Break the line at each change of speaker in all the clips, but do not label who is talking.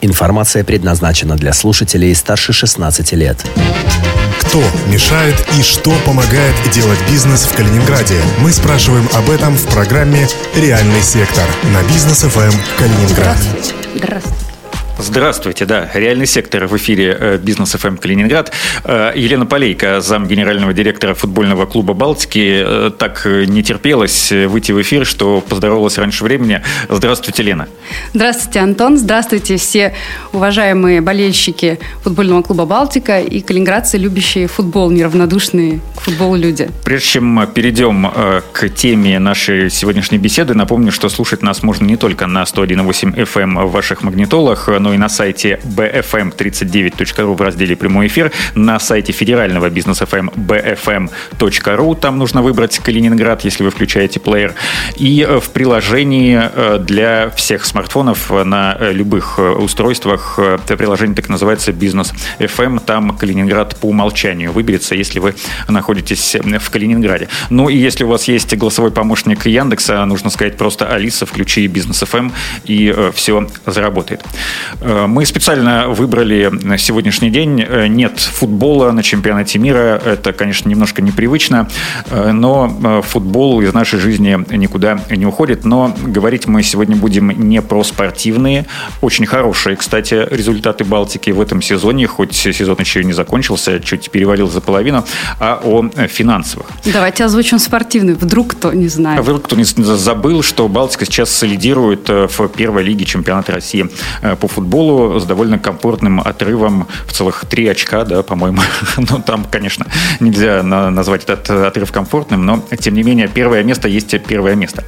Информация предназначена для слушателей старше 16 лет.
Кто мешает и что помогает делать бизнес в Калининграде? Мы спрашиваем об этом в программе «Реальный сектор» на бизнес ФМ Калининград.
Здравствуйте.
Здравствуйте, да, реальный сектор в эфире э, Бизнес ФМ Калининград. Э, Елена Полейка, зам генерального директора футбольного клуба Балтики, э, так не терпелась выйти в эфир, что поздоровалась раньше времени. Здравствуйте, Лена.
Здравствуйте, Антон. Здравствуйте, все уважаемые болельщики футбольного клуба Балтика и калининградцы, любящие футбол, неравнодушные к футболу люди.
Прежде чем перейдем к теме нашей сегодняшней беседы, напомню, что слушать нас можно не только на 101.8 FM в ваших магнитолах, но но и на сайте bfm39.ru в разделе «Прямой эфир», на сайте федерального бизнеса FM bfm.ru, там нужно выбрать Калининград, если вы включаете плеер, и э, в приложении э, для всех смартфонов на э, любых устройствах, это приложение так называется «Бизнес FM», там Калининград по умолчанию выберется, если вы находитесь в Калининграде. Ну и если у вас есть голосовой помощник Яндекса, нужно сказать просто «Алиса, включи Бизнес FM», и все заработает. Э, мы специально выбрали на сегодняшний день. Э, нет футбола на чемпионате мира. Это, конечно, немножко непривычно, э, но футбол из нашей жизни никуда не уходит. Но говорить мы сегодня будем не про спортивные, очень хорошие, кстати, результаты Балтики в этом сезоне, хоть сезон еще и не закончился, чуть перевалил за половину, а о финансовых.
Давайте озвучим спортивный. Вдруг кто не знает.
Вдруг кто не забыл, что Балтика сейчас солидирует в первой лиге чемпионата России по футболу футболу с довольно комфортным отрывом в целых три очка, да, по-моему. ну, там, конечно, нельзя назвать этот отрыв комфортным, но, тем не менее, первое место есть первое место.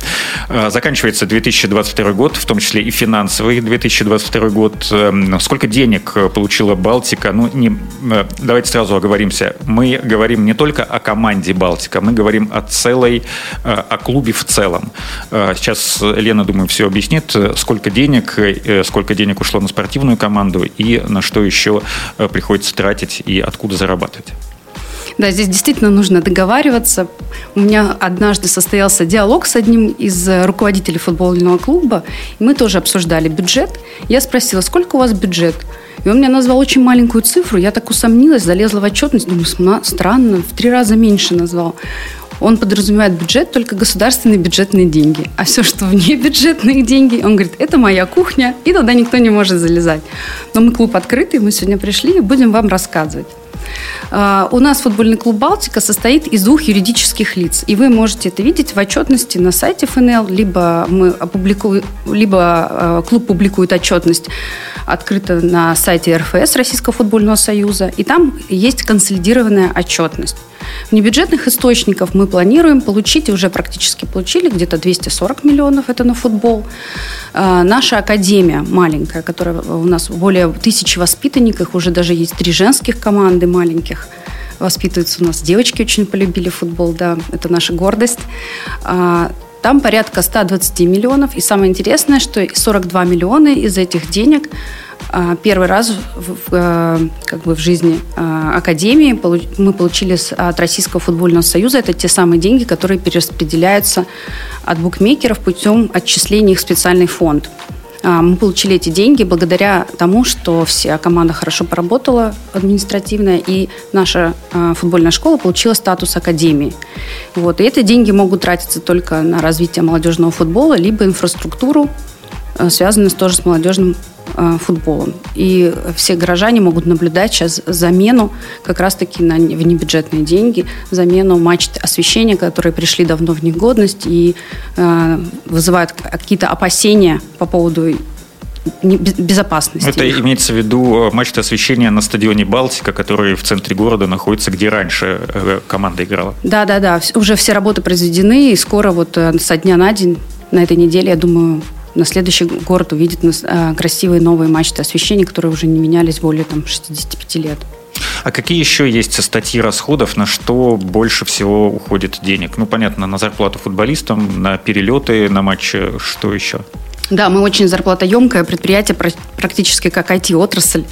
А, заканчивается 2022 год, в том числе и финансовый 2022 год. Эм, сколько денег получила Балтика? Ну, не, э, давайте сразу оговоримся. Мы говорим не только о команде Балтика, мы говорим о целой, э, о клубе в целом. Э, сейчас Лена, думаю, все объяснит, сколько денег, сколько денег ушло на спортивную команду и на что еще э, приходится тратить и откуда зарабатывать.
Да, здесь действительно нужно договариваться. У меня однажды состоялся диалог с одним из руководителей футбольного клуба, и мы тоже обсуждали бюджет. Я спросила, сколько у вас бюджет? И он мне назвал очень маленькую цифру. Я так усомнилась, залезла в отчетность, думаю, странно, в три раза меньше назвал он подразумевает бюджет, только государственные бюджетные деньги. А все, что вне бюджетных деньги, он говорит, это моя кухня, и туда никто не может залезать. Но мы клуб открытый, мы сегодня пришли и будем вам рассказывать. А, у нас футбольный клуб «Балтика» состоит из двух юридических лиц. И вы можете это видеть в отчетности на сайте ФНЛ, либо, мы опубликуем, либо а, клуб публикует отчетность открыто на сайте РФС Российского футбольного союза. И там есть консолидированная отчетность. В небюджетных источников мы планируем получить, и уже практически получили, где-то 240 миллионов, это на футбол. А, наша академия маленькая, которая у нас более тысячи воспитанников, уже даже есть три женских команды маленьких, воспитываются у нас. Девочки очень полюбили футбол, да, это наша гордость. А, там порядка 120 миллионов. И самое интересное, что 42 миллиона из этих денег а, первый раз в, э, как бы в жизни а, Академии мы получили от Российского футбольного союза. Это те самые деньги, которые перераспределяются от букмекеров путем отчисления их в специальный фонд. А, мы получили эти деньги благодаря тому, что вся команда хорошо поработала административно, и наша футбольная школа получила статус академии. Вот. И эти деньги могут тратиться только на развитие молодежного футбола, либо инфраструктуру, связанную тоже с молодежным футболом. И все горожане могут наблюдать сейчас замену как раз-таки на внебюджетные деньги, замену мачт освещения, которые пришли давно в негодность и э, вызывают какие-то опасения по поводу безопасности.
Это их. имеется в виду э, мачта освещения на стадионе Балтика, который в центре города находится, где раньше э, команда играла.
Да, да, да. Уже все работы произведены, и скоро вот со дня на день, на этой неделе, я думаю, на следующий город увидит э, красивые новые мачты освещения, которые уже не менялись более там, 65 лет.
А какие еще есть статьи расходов, на что больше всего уходит денег? Ну, понятно, на зарплату футболистам, на перелеты, на матчи, что еще?
Да, мы очень зарплатоемкое предприятие, практически как IT-отрасль.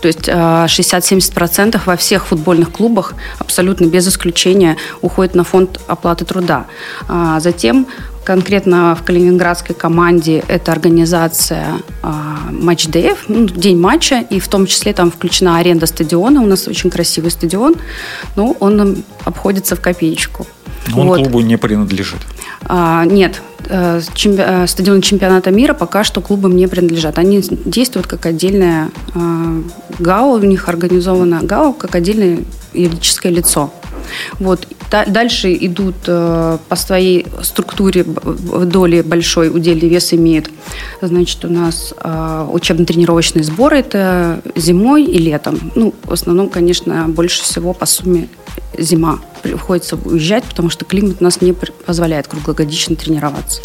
То есть 60-70% во всех футбольных клубах абсолютно без исключения уходит на фонд оплаты труда. А затем конкретно в калининградской команде это организация а, матч-деев, ну, день матча, и в том числе там включена аренда стадиона. У нас очень красивый стадион, но он обходится в копеечку.
Он вот. клубу не принадлежит.
А, нет, чемпи... Э, стадионы чемпионата мира пока что клубам не принадлежат. Они действуют как отдельная э, ГАО, у них организована ГАО как отдельное юридическое лицо. Вот. Дальше идут э, по своей структуре доли большой удельный вес имеет. Значит, у нас э, учебно-тренировочные сборы это зимой и летом. Ну, в основном, конечно, больше всего по сумме зима. Приходится уезжать, потому что климат у нас не позволяет круглогодично тренироваться.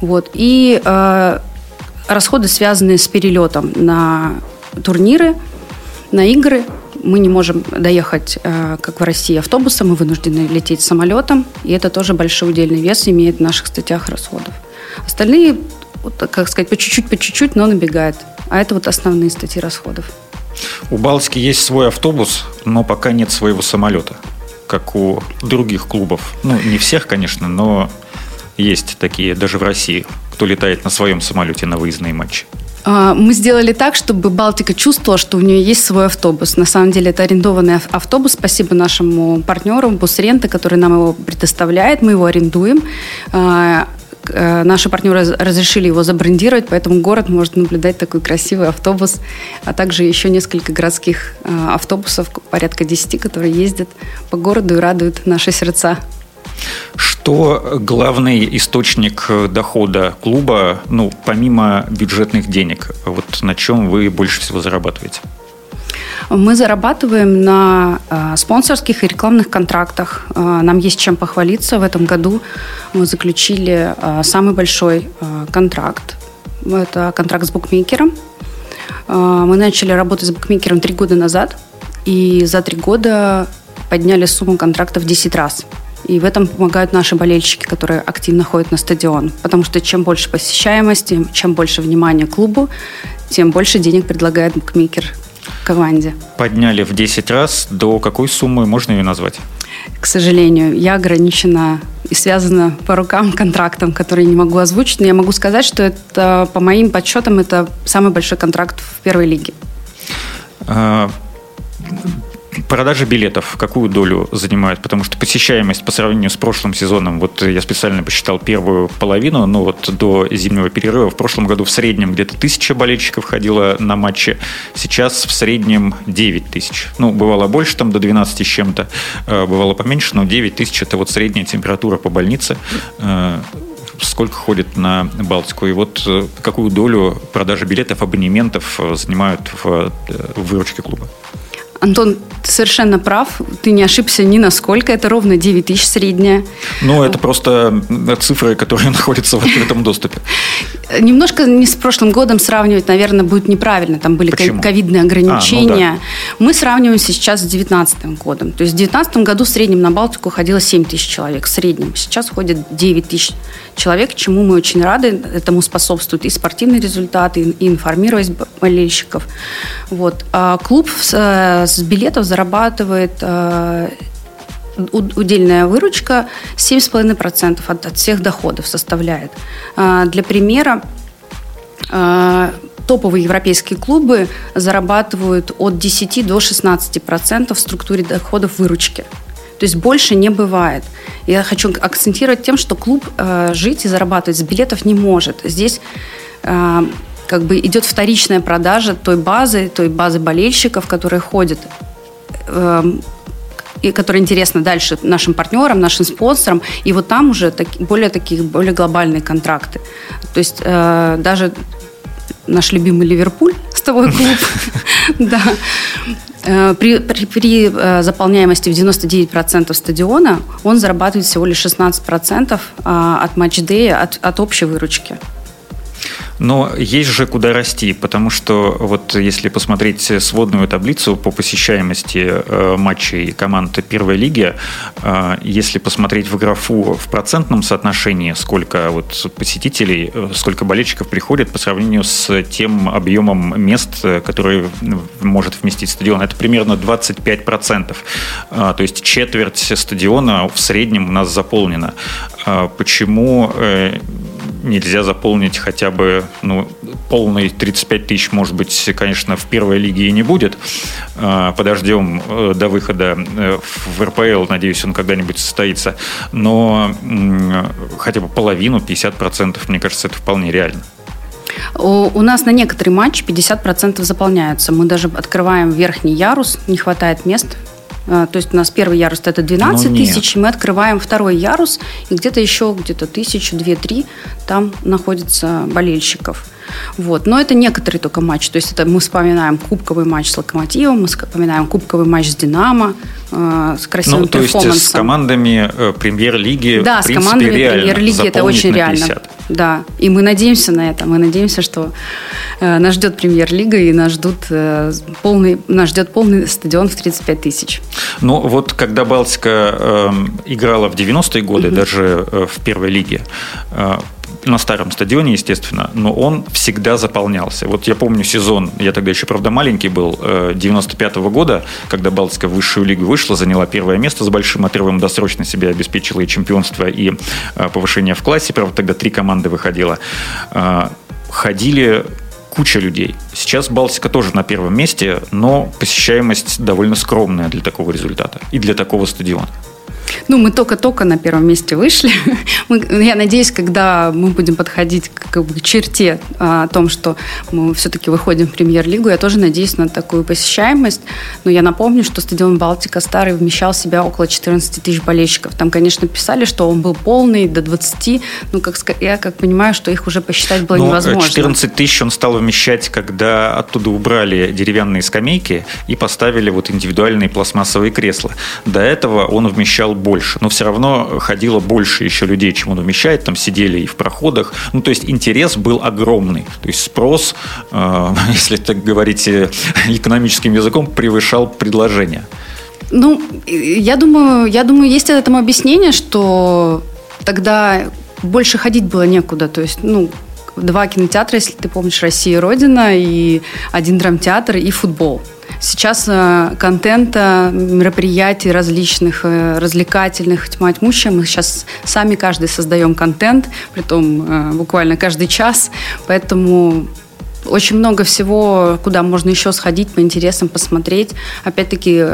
Вот. И э, расходы, связанные с перелетом на турниры, на игры, мы не можем доехать, э, как в России, автобусом, мы вынуждены лететь самолетом, и это тоже большой удельный вес имеет в наших статьях расходов. Остальные, как сказать, по чуть-чуть, по чуть-чуть, но набегают. А это вот основные статьи расходов.
У Балтики есть свой автобус, но пока нет своего самолета, как у других клубов. Ну, не всех, конечно, но есть такие даже в России, кто летает на своем самолете на выездные матчи.
А, мы сделали так, чтобы Балтика чувствовала, что у нее есть свой автобус. На самом деле это арендованный автобус. Спасибо нашему партнеру Бусрента, который нам его предоставляет. Мы его арендуем. Э, наши партнеры разрешили его забрендировать, поэтому город может наблюдать такой красивый автобус, а также еще несколько городских а, автобусов, порядка 10, которые ездят по городу и радуют наши сердца.
Что главный источник дохода клуба, ну, помимо бюджетных денег? Вот на чем вы больше всего зарабатываете?
Мы зарабатываем на э, спонсорских и рекламных контрактах. Э, нам есть чем похвалиться. В этом году мы заключили э, самый большой э, контракт. Это контракт с букмекером. Э, мы начали работать с букмекером три года назад. И за три года подняли сумму контракта в 10 раз. И в этом помогают наши болельщики, которые активно ходят на стадион. Потому что чем больше посещаемости, чем больше внимания клубу, тем больше денег предлагает букмекер команде.
Подняли в 10 раз. До какой суммы можно ее назвать?
К сожалению, я ограничена и связана по рукам контрактом, который не могу озвучить. Но я могу сказать, что это, по моим подсчетам, это самый большой контракт в первой лиге.
А, Продажи билетов какую долю занимают? Потому что посещаемость по сравнению с прошлым сезоном, вот я специально посчитал первую половину, ну вот до зимнего перерыва, в прошлом году в среднем где-то тысяча болельщиков ходило на матчи, сейчас в среднем 9 тысяч. Ну, бывало больше, там до 12 с чем-то, э, бывало поменьше, но 9 тысяч это вот средняя температура по больнице э, сколько ходит на Балтику, и вот э, какую долю продажи билетов, абонементов занимают в выручке клуба?
Антон, ты совершенно прав. Ты не ошибся ни на сколько. Это ровно 9 тысяч средняя.
Ну, это просто цифры, которые находятся в открытом доступе.
Немножко не с прошлым годом сравнивать, наверное, будет неправильно. Там были Почему? ковидные ограничения. А, ну да. Мы сравниваем сейчас с 2019 годом. То есть в 2019 году в среднем на Балтику ходило 7 тысяч человек. В среднем. Сейчас ходит 9 тысяч человек, чему мы очень рады. Этому способствуют и спортивные результаты, и информировать болельщиков. Вот. А клуб э, с билетов зарабатывает э, удельная выручка 7,5% от, от всех доходов составляет. А, для примера, а, топовые европейские клубы зарабатывают от 10 до 16% в структуре доходов выручки. То есть больше не бывает. Я хочу акцентировать тем, что клуб э, жить и зарабатывать с билетов не может. Здесь э, как бы идет вторичная продажа той базы, той базы болельщиков, которые ходят э, и которая интересна дальше нашим партнерам, нашим спонсорам. И вот там уже так, более такие, более глобальные контракты. То есть э, даже наш любимый Ливерпуль, стовой клуб, да, э, при э, заполняемости в 99% стадиона он зарабатывает всего лишь 16% а, от матч-дея, от, от общей выручки.
Но есть же куда расти, потому что вот если посмотреть сводную таблицу по посещаемости э, матчей команд первой лиги, э, если посмотреть в графу в процентном соотношении, сколько вот посетителей, э, сколько болельщиков приходит по сравнению с тем объемом мест, которые может вместить стадион, это примерно 25%. То есть четверть стадиона в среднем у нас заполнена. Почему нельзя заполнить хотя бы ну, полный 35 тысяч, может быть, конечно, в первой лиге и не будет. А, подождем э, до выхода э, в РПЛ, надеюсь, он когда-нибудь состоится. Но хотя бы половину, 50%, мне кажется, это вполне реально.
У нас на некоторые матчи 50% заполняются. Мы даже открываем верхний ярус, не хватает мест то есть у нас первый ярус это 12 ну, тысяч, мы открываем второй ярус, и где-то еще где-то тысячу, две-три там находится болельщиков. Вот. Но это некоторые только матчи. То есть это мы вспоминаем кубковый матч с Локомотивом, мы вспоминаем кубковый матч с Динамо, э, с красивым
ну, то есть с командами э, премьер-лиги
Да, с командами премьер-лиги это очень реально. Да, и мы надеемся на это. Мы надеемся, что э, нас ждет премьер-лига и нас, ждут, э, полный, нас ждет полный стадион в 35 тысяч.
Ну вот когда Балтика э, играла в 90-е годы, угу. даже э, в первой лиге, э, на старом стадионе, естественно, но он всегда заполнялся. Вот я помню сезон, я тогда еще, правда, маленький был, 95-го э, года, когда Балтика в высшую лигу вышла, заняла первое место с большим отрывом, досрочно себе обеспечила и чемпионство, и э, повышение в классе. Правда, тогда три команды выходило. Э, ходили куча людей. Сейчас Балтика тоже на первом месте, но посещаемость довольно скромная для такого результата и для такого стадиона.
Ну, мы только-только на первом месте вышли. Мы, я надеюсь, когда мы будем подходить к, как бы, к черте а, о том, что мы все-таки выходим в премьер-лигу, я тоже надеюсь на такую посещаемость. Но я напомню, что стадион «Балтика» старый вмещал в себя около 14 тысяч болельщиков. Там, конечно, писали, что он был полный, до 20. Ну, как, я как понимаю, что их уже посчитать было Но ну, невозможно.
14 тысяч он стал вмещать, когда оттуда убрали деревянные скамейки и поставили вот индивидуальные пластмассовые кресла. До этого он вмещал больше, но все равно ходило больше еще людей, чем он вмещает, там сидели и в проходах. Ну, то есть интерес был огромный. То есть спрос, э, если так говорить э, экономическим языком, превышал предложение.
Ну, я думаю, я думаю, есть этому объяснение, что тогда больше ходить было некуда. То есть, ну, два кинотеатра, если ты помнишь, «Россия Родина», и один драмтеатр, и футбол. Сейчас э, контента, мероприятий различных, э, развлекательных, тьма тьмущая. Мы сейчас сами каждый создаем контент, при том э, буквально каждый час. Поэтому очень много всего, куда можно еще сходить по интересам, посмотреть. Опять-таки,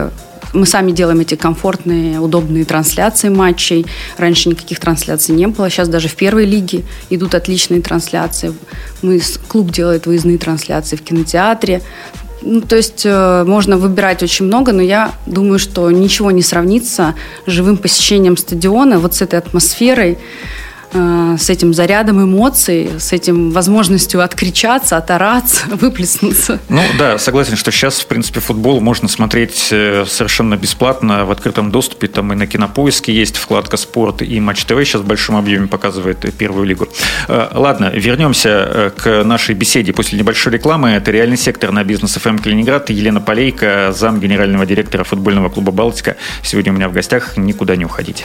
мы сами делаем эти комфортные, удобные трансляции матчей. Раньше никаких трансляций не было. Сейчас даже в первой лиге идут отличные трансляции. Мы, клуб делает выездные трансляции в кинотеатре. Ну, то есть э, можно выбирать очень много, но я думаю, что ничего не сравнится с живым посещением стадиона, вот с этой атмосферой, с этим зарядом эмоций, с этим возможностью откричаться, отораться, выплеснуться.
Ну да, согласен, что сейчас, в принципе, футбол можно смотреть э, совершенно бесплатно в открытом доступе. Там и на Кинопоиске есть вкладка «Спорт», и Матч ТВ сейчас в большом объеме показывает первую лигу. Э, ладно, вернемся к нашей беседе после небольшой рекламы. Это «Реальный сектор» на бизнес ФМ эм Калининград. Елена Полейка, зам генерального директора футбольного клуба «Балтика». Сегодня у меня в гостях. Никуда не уходите.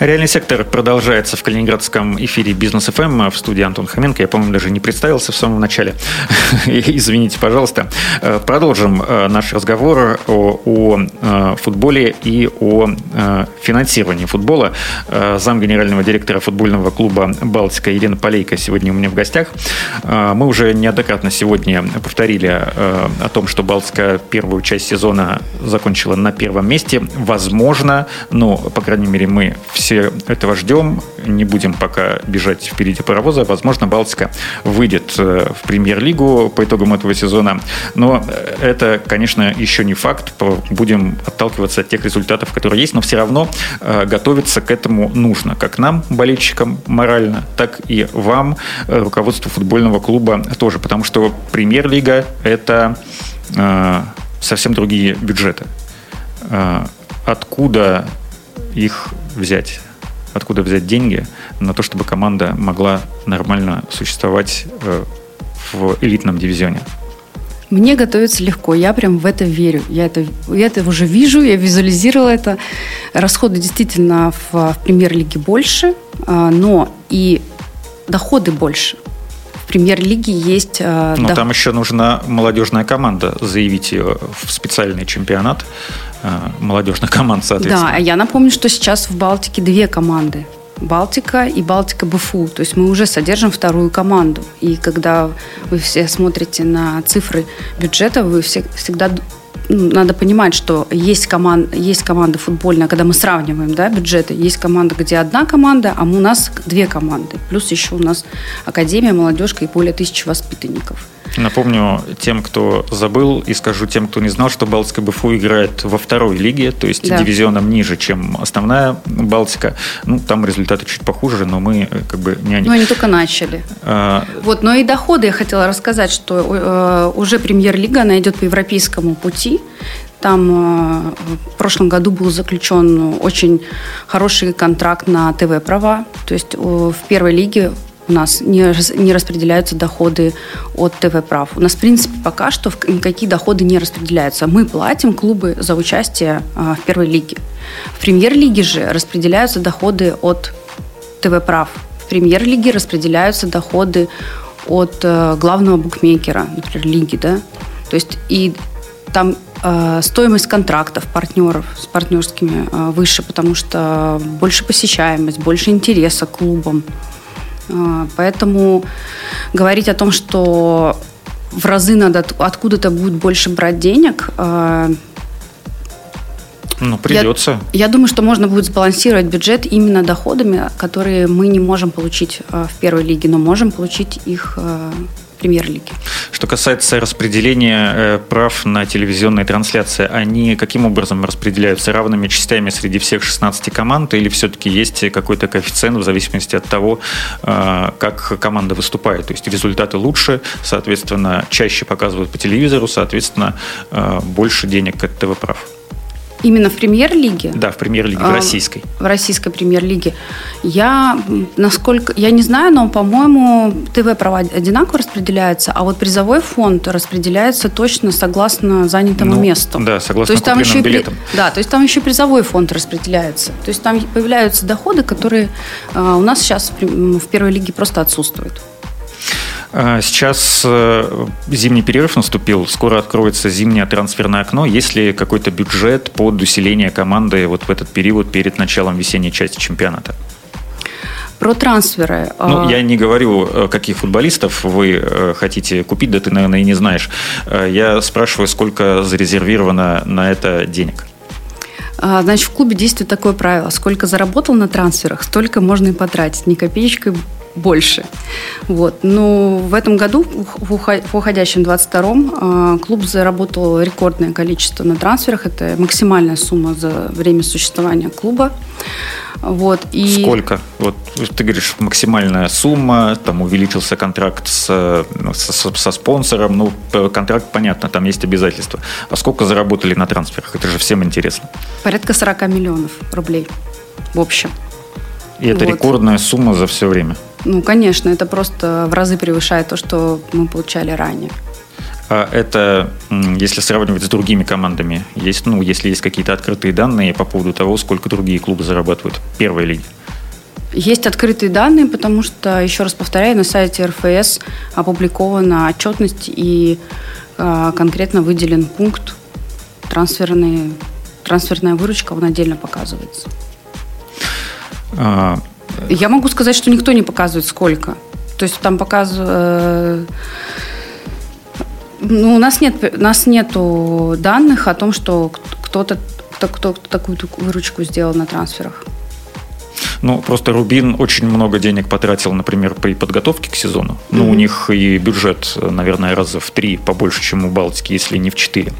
Реальный сектор продолжается в калининградском эфире Бизнес ФМ в студии Антон Хоменко. Я, по-моему, даже не представился в самом начале. Извините, пожалуйста. Э, продолжим э, наш разговор о, о э, футболе и о финансировании футбола. Зам генерального директора футбольного клуба «Балтика» Елена Полейка сегодня у меня в гостях. Мы уже неоднократно сегодня повторили о том, что Балтика первую часть сезона закончила на первом месте. Возможно, но, по крайней мере, мы все все этого ждем. Не будем пока бежать впереди паровоза. Возможно, Балтика выйдет э, в премьер-лигу по итогам этого сезона. Но это, конечно, еще не факт. Будем отталкиваться от тех результатов, которые есть. Но все равно э, готовиться к этому нужно. Как нам, болельщикам, морально, так и вам, э, руководству футбольного клуба тоже. Потому что премьер-лига – это совсем другие бюджеты. Откуда их взять? Откуда взять деньги на то, чтобы команда могла нормально существовать э, в элитном дивизионе?
Мне готовиться легко, я прям в это верю. Я это, я это уже вижу, я визуализировала это. Расходы действительно в, в премьер-лиге больше, а, но и доходы больше. В премьер-лиге есть...
А, но дох... там еще нужна молодежная команда, заявить ее в специальный чемпионат молодежных команд, соответственно.
Да, я напомню, что сейчас в Балтике две команды. Балтика и Балтика БФУ. То есть мы уже содержим вторую команду. И когда вы все смотрите на цифры бюджета, вы все, всегда ну, надо понимать, что есть, команд, есть команда футбольная, когда мы сравниваем да, бюджеты, есть команда, где одна команда, а у нас две команды. Плюс еще у нас Академия, молодежка и более тысячи воспитанников.
Напомню тем, кто забыл, и скажу тем, кто не знал, что Балтика БФУ играет во второй лиге, то есть да. дивизионом ниже, чем основная Балтика. Ну, там результаты чуть похуже, но мы э, как бы не они.
Ну, они только начали. А... Вот, но и доходы я хотела рассказать, что э, уже премьер-лига, она идет по европейскому пути. Там э, в прошлом году был заключен очень хороший контракт на ТВ-права. То есть в первой лиге у нас не, не распределяются доходы от ТВ-прав. У нас, в принципе, пока что никакие доходы не распределяются. Мы платим клубы за участие а, в первой лиге. В премьер-лиге же распределяются доходы от ТВ-прав. В премьер-лиге распределяются доходы от э, главного букмекера, например, лиги, да. То есть и там э, стоимость контрактов партнеров с партнерскими э, выше, потому что больше посещаемость, больше интереса к клубам. А, поэтому говорить о том, что в разы надо откуда-то будет больше брать денег, а,
ну, придется.
Я, я думаю, что можно будет сбалансировать бюджет именно доходами, которые мы не можем получить а, в первой лиге, но можем получить их премьер-лиги.
Что касается распределения э, прав на телевизионные трансляции, они каким образом распределяются равными частями среди всех 16 команд или все-таки есть какой-то коэффициент в зависимости от того, э, как команда выступает? То есть результаты лучше, соответственно, чаще показывают по телевизору, соответственно, э, больше денег от ТВ-прав.
Именно в премьер-лиге?
Да, в премьер-лиге, в а, российской.
В российской премьер-лиге. Я, насколько, я не знаю, но, по-моему, ТВ-права одинаково распределяются, а вот призовой фонд распределяется точно согласно занятому ну, месту.
Да, согласно то есть там еще билетам.
И, да, то есть там еще призовой фонд распределяется. То есть там появляются доходы, которые э, у нас сейчас в, в первой лиге просто отсутствуют.
А, сейчас э, зимний перерыв наступил, скоро откроется зимнее трансферное окно. Есть ли какой-то бюджет под усиление команды вот в этот период перед началом весенней части чемпионата?
Про трансферы.
Ну, а, я не говорю, э, каких футболистов вы э, хотите купить, да ты, наверное, и не знаешь. Я спрашиваю, сколько зарезервировано на это денег?
А, значит, в клубе действует такое правило. Сколько заработал на трансферах, столько можно и потратить. Ни копеечкой больше. Вот. Но в этом году, в уходящем 22-м, а, клуб заработал рекордное количество на трансферах. Это максимальная сумма за время существования клуба. Вот,
и... Сколько? Вот ты говоришь, максимальная сумма, там увеличился контракт с, ну, со, со спонсором, ну, контракт, понятно, там есть обязательства. А сколько заработали на трансферах? Это же всем интересно.
Порядка 40 миллионов рублей в общем.
И это вот. рекордная сумма за все время?
Ну, конечно, это просто в разы превышает то, что мы получали ранее.
А это, если сравнивать с другими командами, есть, ну, если есть какие-то открытые данные по поводу того, сколько другие клубы зарабатывают в первой лиге?
Есть открытые данные, потому что, еще раз повторяю, на сайте РФС опубликована отчетность и э, конкретно выделен пункт трансферный, трансферная выручка, он отдельно показывается. А, я могу сказать, что никто не показывает сколько. То есть там показывают... Э, ну, у нас нет, у нас нету данных о том, что кто-то кто, кто, кто такую выручку сделал на трансферах.
Ну, просто Рубин очень много денег потратил, например, при подготовке к сезону. Ну, mm-hmm. у них и бюджет, наверное, раза в три побольше, чем у Балтики, если не в четыре.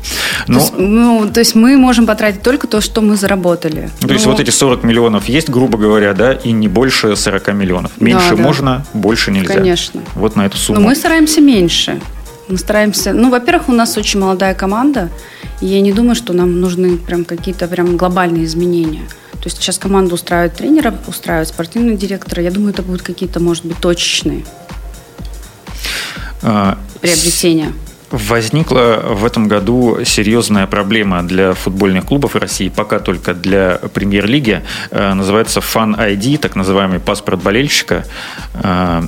Но... То, есть, ну, то есть мы можем потратить только то, что мы заработали.
То Но... есть вот эти 40 миллионов есть, грубо говоря, да, и не больше 40 миллионов. Меньше да, да. можно, больше нельзя.
Конечно.
Вот на эту сумму.
Но мы стараемся меньше. Мы стараемся... Ну, во-первых, у нас очень молодая команда, и я не думаю, что нам нужны прям какие-то прям глобальные изменения. То есть сейчас команда устраивает тренера, устраивает спортивного директора. Я думаю, это будут какие-то, может быть, точечные а, приобретения.
Возникла в этом году серьезная проблема для футбольных клубов России, пока только для премьер-лиги. Э, называется Fan ID, так называемый паспорт болельщика. Э,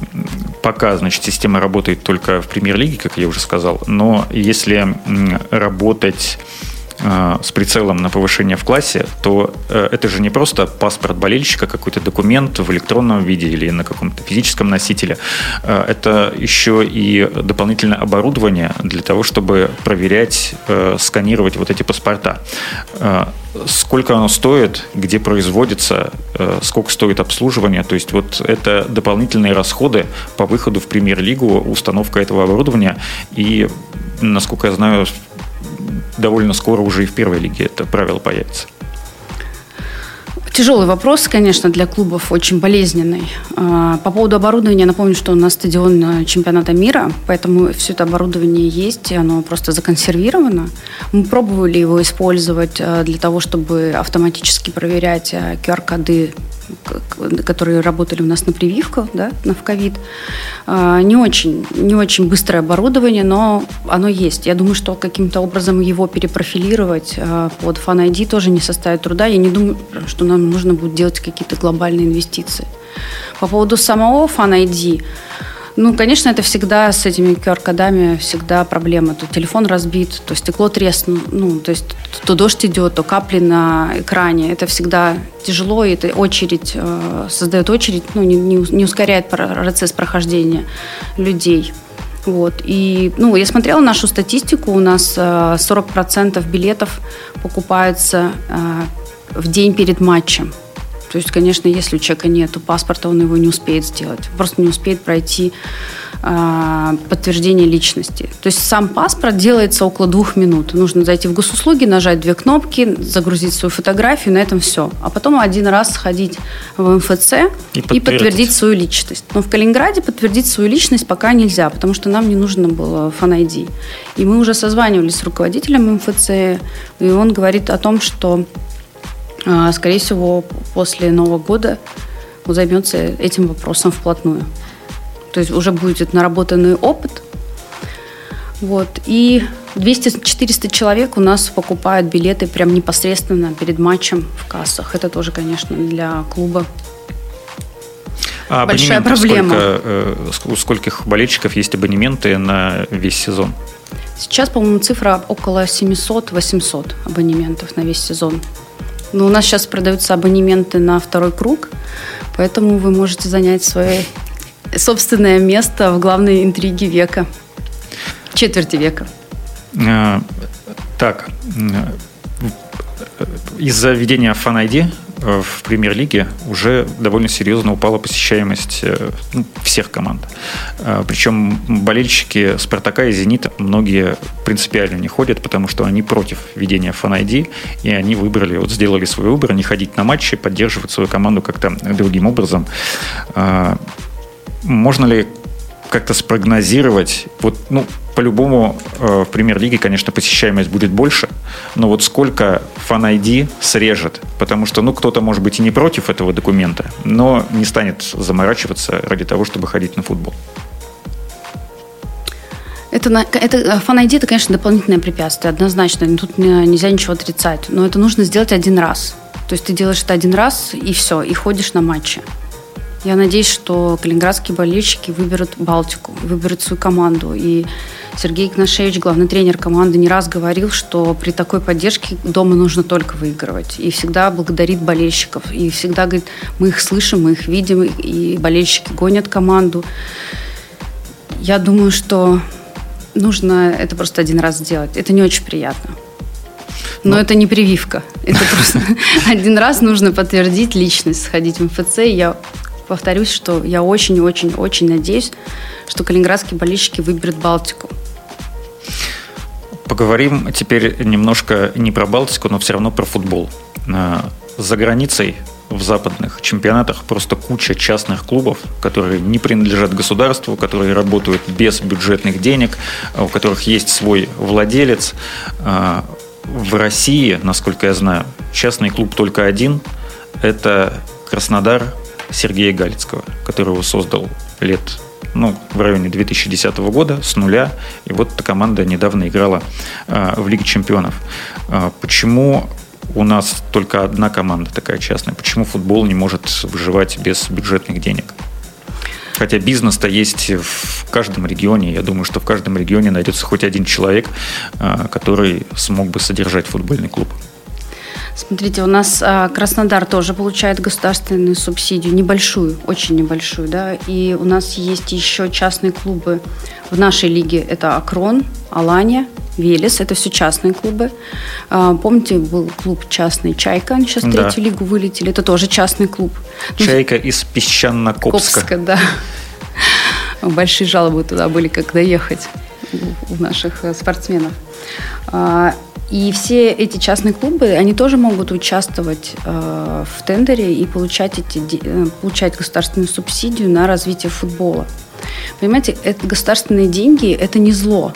пока, значит, система работает только в премьер-лиге, как я уже сказал, но если работать с прицелом на повышение в классе, то э, это же не просто паспорт болельщика, какой-то документ в электронном виде или на каком-то физическом носителе. Э, это еще и дополнительное оборудование для того, чтобы проверять, сканировать вот эти паспорта. Сколько оно стоит, где производится, сколько стоит обслуживание. То есть вот это дополнительные расходы по выходу в премьер-лигу, установка этого оборудования. И, насколько я знаю, довольно скоро уже и в первой лиге это правило появится.
Тяжелый вопрос, конечно, для клубов, очень болезненный. А, по поводу оборудования, напомню, что у нас стадион э, чемпионата мира, поэтому все это оборудование есть, и оно просто законсервировано. Мы пробовали его использовать э, для того, чтобы автоматически проверять QR-коды э, которые работали у нас на прививках, да, на в ковид. А, не очень, не очень быстрое оборудование, но оно есть. Я думаю, что каким-то образом его перепрофилировать под Fan ID тоже не составит труда. Я не думаю, что нам нужно будет делать какие-то глобальные инвестиции. По поводу самого Fan ID, ну, конечно, это всегда с этими QR-кодами всегда проблема. То телефон разбит, то стекло треснуло, ну, то есть то дождь идет, то капли на экране. Это всегда тяжело, и это очередь, э, создает очередь, ну, не, не ускоряет процесс прохождения людей. Вот. И, ну, я смотрела нашу статистику, у нас 40% э, билетов покупаются э, в день перед матчем. То есть, конечно, если у человека нет паспорта, он его не успеет сделать. Просто не успеет пройти э, подтверждение личности. То есть сам паспорт делается около двух минут. Нужно зайти в госуслуги, нажать две кнопки, загрузить свою фотографию, на этом все. А потом один раз сходить в МФЦ и подтвердить, и подтвердить свою личность. Но в Калининграде подтвердить свою личность пока нельзя, потому что нам не нужно было фан -ID. И мы уже созванивались с руководителем МФЦ, и он говорит о том, что скорее всего, после Нового года он займется этим вопросом вплотную. То есть уже будет наработанный опыт. Вот. И 200-400 человек у нас покупают билеты прям непосредственно перед матчем в кассах. Это тоже, конечно, для клуба
а большая проблема. Сколько, э, у скольких болельщиков есть абонементы на весь сезон?
Сейчас, по-моему, цифра около 700-800 абонементов на весь сезон. Но у нас сейчас продаются абонементы на второй круг, поэтому вы можете занять свое собственное место в главной интриге века, четверти века.
А, так, из-за введения Fan Э, в премьер-лиге уже довольно серьезно упала посещаемость э, ну, всех команд. Э, Причем болельщики «Спартака» и «Зенита» многие принципиально не ходят, потому что они против введения фан-ID, и они выбрали, вот сделали свой выбор, не ходить на матчи, поддерживать свою команду как-то другим образом. Можно ли как-то спрогнозировать, вот, ну, по-любому э, в премьер-лиге, конечно, посещаемость будет больше, но вот сколько ID срежет, потому что, ну, кто-то, может быть, и не против этого документа, но не станет заморачиваться ради того, чтобы ходить на футбол.
Это, это Fan ID это, конечно, дополнительное препятствие, однозначно. Тут нельзя ничего отрицать. Но это нужно сделать один раз. То есть ты делаешь это один раз, и все, и ходишь на матчи. Я надеюсь, что калининградские болельщики выберут Балтику, выберут свою команду. И Сергей Игнашевич, главный тренер команды, не раз говорил, что при такой поддержке дома нужно только выигрывать. И всегда благодарит болельщиков. И всегда говорит, мы их слышим, мы их видим, и болельщики гонят команду. Я думаю, что нужно это просто один раз сделать. Это не очень приятно. Но ну, это не прививка. Это просто один раз нужно подтвердить личность, сходить в МФЦ. Я повторюсь, что я очень-очень-очень надеюсь, что калининградские болельщики выберут Балтику.
Поговорим теперь немножко не про Балтику, но все равно про футбол. Э, за границей в западных чемпионатах просто куча частных клубов, которые не принадлежат государству, которые работают без бюджетных денег, у которых есть свой владелец. Э, в России, насколько я знаю, частный клуб только один. Это Краснодар Сергея Галицкого, который его создал лет ну, в районе 2010 года с нуля. И вот эта команда недавно играла э, в Лиге чемпионов. Э, почему у нас только одна команда такая частная? Почему футбол не может выживать без бюджетных денег? Хотя бизнес-то есть в каждом регионе. Я думаю, что в каждом регионе найдется хоть один человек, э, который смог бы содержать футбольный клуб.
Смотрите, у нас а, Краснодар тоже получает государственную субсидию, небольшую, очень небольшую, да, и у нас есть еще частные клубы в нашей лиге, это Акрон, Алания, Велес, это все частные клубы. А, помните, был клуб частный Чайка, они сейчас в да. третью лигу вылетели, это тоже частный клуб.
Чайка из Песчано-Копска. Копска,
да. Большие жалобы туда были, когда ехать у наших э, спортсменов. А, и все эти частные клубы, они тоже могут участвовать э, в тендере и получать, эти, э, получать государственную субсидию на развитие футбола. Понимаете, это государственные деньги – это не зло.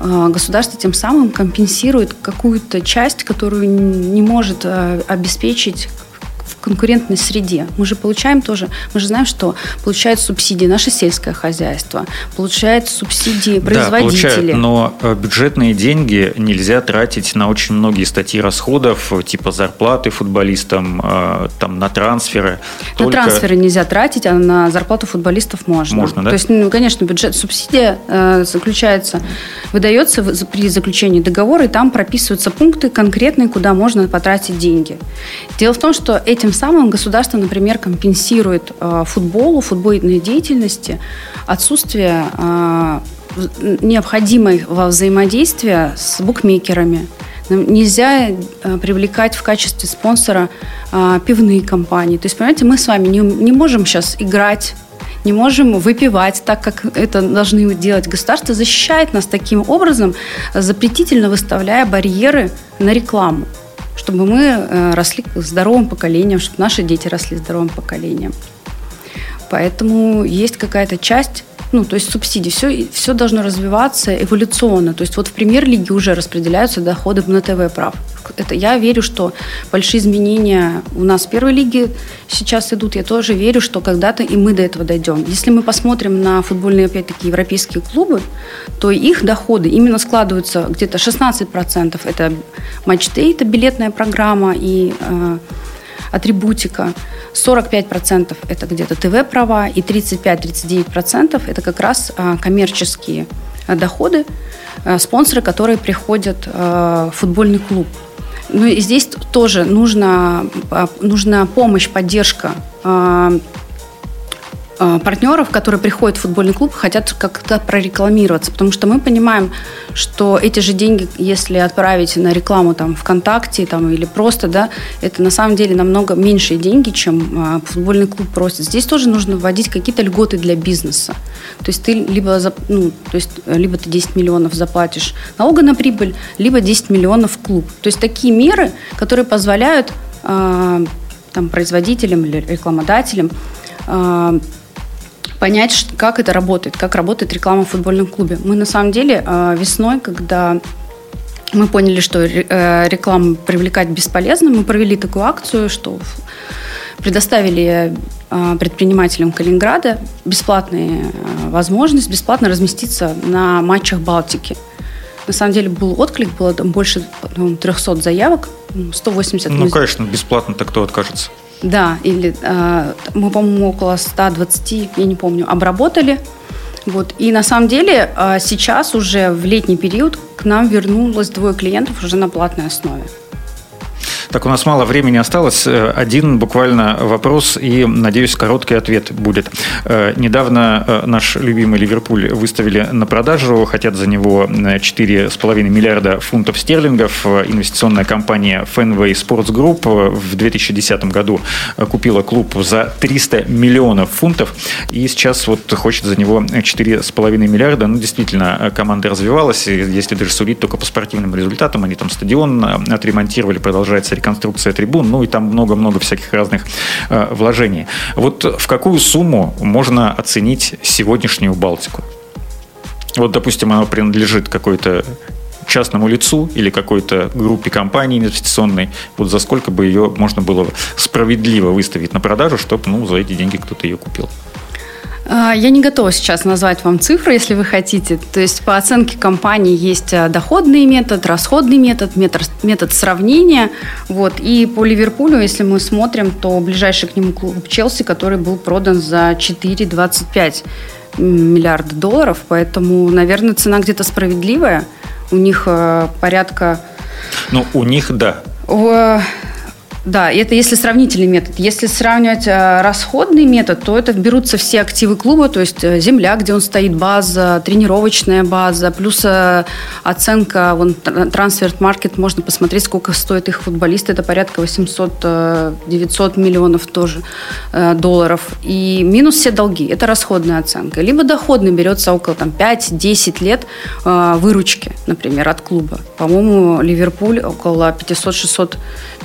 Э, государство тем самым компенсирует какую-то часть, которую не может э, обеспечить конкурентной среде. Мы же получаем тоже, мы же знаем, что получает субсидии наше сельское хозяйство, получает субсидии производители. Да, получают,
но э, бюджетные деньги нельзя тратить на очень многие статьи расходов, типа зарплаты футболистам, э, там на трансферы.
На Только... трансферы нельзя тратить, а на зарплату футболистов можно.
Можно, да?
То есть, ну, конечно, бюджет, субсидия э, заключается, выдается при заключении договора, и там прописываются пункты конкретные, куда можно потратить деньги. Дело в том, что этим самым государство, например, компенсирует э, футболу, футбольной деятельности отсутствие э, необходимого взаимодействия с букмекерами. Нельзя э, привлекать в качестве спонсора пивные компании. То есть, понимаете, мы с вами не, не можем сейчас играть не можем выпивать так, как это должны делать. Государство защищает нас таким образом, запретительно выставляя барьеры на рекламу чтобы мы э, росли здоровым поколением, чтобы наши дети росли здоровым поколением. Поэтому есть какая-то часть, ну, то есть субсидий, все, все должно развиваться эволюционно. То есть вот в премьер-лиге уже распределяются доходы на ТВ прав это я верю, что большие изменения у нас в первой лиге сейчас идут. Я тоже верю, что когда-то и мы до этого дойдем. Если мы посмотрим на футбольные, опять-таки, европейские клубы, то их доходы именно складываются где-то 16% это матч-дей, это билетная программа и э, атрибутика. 45% это где-то ТВ-права и 35-39% это как раз э, коммерческие доходы, э, спонсоры, которые приходят в футбольный клуб. Ну и здесь тоже нужна, а, нужна помощь, поддержка а, а, партнеров, которые приходят в футбольный клуб, хотят как-то прорекламироваться, потому что мы понимаем, что эти же деньги, если отправить на рекламу там ВКонтакте там, или просто, да, это на самом деле намного меньшие деньги, чем а, футбольный клуб просит. Здесь тоже нужно вводить какие-то льготы для бизнеса. То есть ты либо, ну, то есть, либо ты 10 миллионов заплатишь налога на прибыль, либо 10 миллионов в клуб. То есть такие меры, которые позволяют э, там, производителям или рекламодателям э, понять, как это работает, как работает реклама в футбольном клубе. Мы на самом деле э, весной, когда мы поняли, что э, рекламу привлекать бесполезно, мы провели такую акцию, что предоставили э, предпринимателям Калининграда бесплатные возможность бесплатно разместиться на матчах Балтики. На самом деле был отклик, было там больше 300 ну, заявок, 180.
Ну, конечно, бесплатно-то кто откажется?
Да, или э, мы, по-моему, около 120, я не помню, обработали. Вот. И на самом деле э, сейчас уже в летний период к нам вернулось двое клиентов уже на платной основе.
Так, у нас мало времени осталось. Э, один буквально вопрос и, надеюсь, короткий ответ будет. Э, недавно э, наш любимый Ливерпуль выставили на продажу, хотят за него 4,5 миллиарда фунтов стерлингов. Инвестиционная компания Fenway Sports Group в 2010 году купила клуб за 300 миллионов фунтов и сейчас вот хочет за него 4,5 миллиарда. Ну, действительно, команда развивалась, если даже судить только по спортивным результатам, они там стадион отремонтировали, продолжается реконструкция трибун, ну и там много-много всяких разных э, вложений. Вот в какую сумму можно оценить сегодняшнюю Балтику? Вот, допустим, она принадлежит какой-то частному лицу или какой-то группе компаний инвестиционной, вот за сколько бы ее можно было справедливо выставить на продажу, чтобы ну, за эти деньги кто-то ее купил?
А, я не готова сейчас назвать вам цифры, если вы хотите. То есть по оценке компании есть а, доходный метод, расходный метод, метод, метод сравнения. Вот. И по Ливерпулю, если мы смотрим, то ближайший к нему клуб Челси, который был продан за 4,25 миллиарда долларов. Поэтому, наверное, цена где-то справедливая. У них а, порядка...
Ну, у них, да.
Да, это если сравнительный метод. Если сравнивать э, расходный метод, то это берутся все активы клуба, то есть э, земля, где он стоит, база, тренировочная база, плюс э, оценка, вон, трансфер-маркет, можно посмотреть, сколько стоит их футболисты, это порядка 800-900 миллионов тоже долларов. И минус все долги, это расходная оценка. Либо доходный берется около там, 5-10 лет выручки, например, от клуба. По-моему, Ливерпуль около 500-600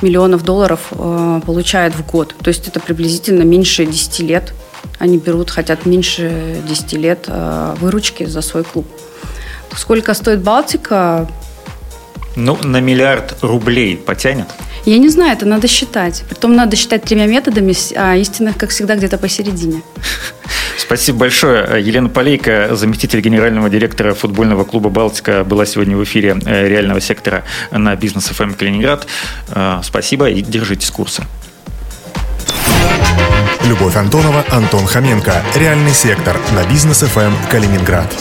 миллионов долларов э, получает в год. То есть это приблизительно меньше 10 лет. Они берут, хотят меньше 10 лет э, выручки за свой клуб. Сколько стоит Балтика?
Ну, на миллиард рублей потянет?
Я не знаю, это надо считать. Притом надо считать тремя методами, а истина, как всегда, где-то посередине.
Спасибо большое. Елена Полейко, заместитель генерального директора футбольного клуба «Балтика», была сегодня в эфире э, реального сектора на бизнес ФМ эм Калининград. Э, спасибо и держитесь курса.
Любовь Антонова, Антон Хоменко. Реальный сектор на бизнес ФМ Калининград.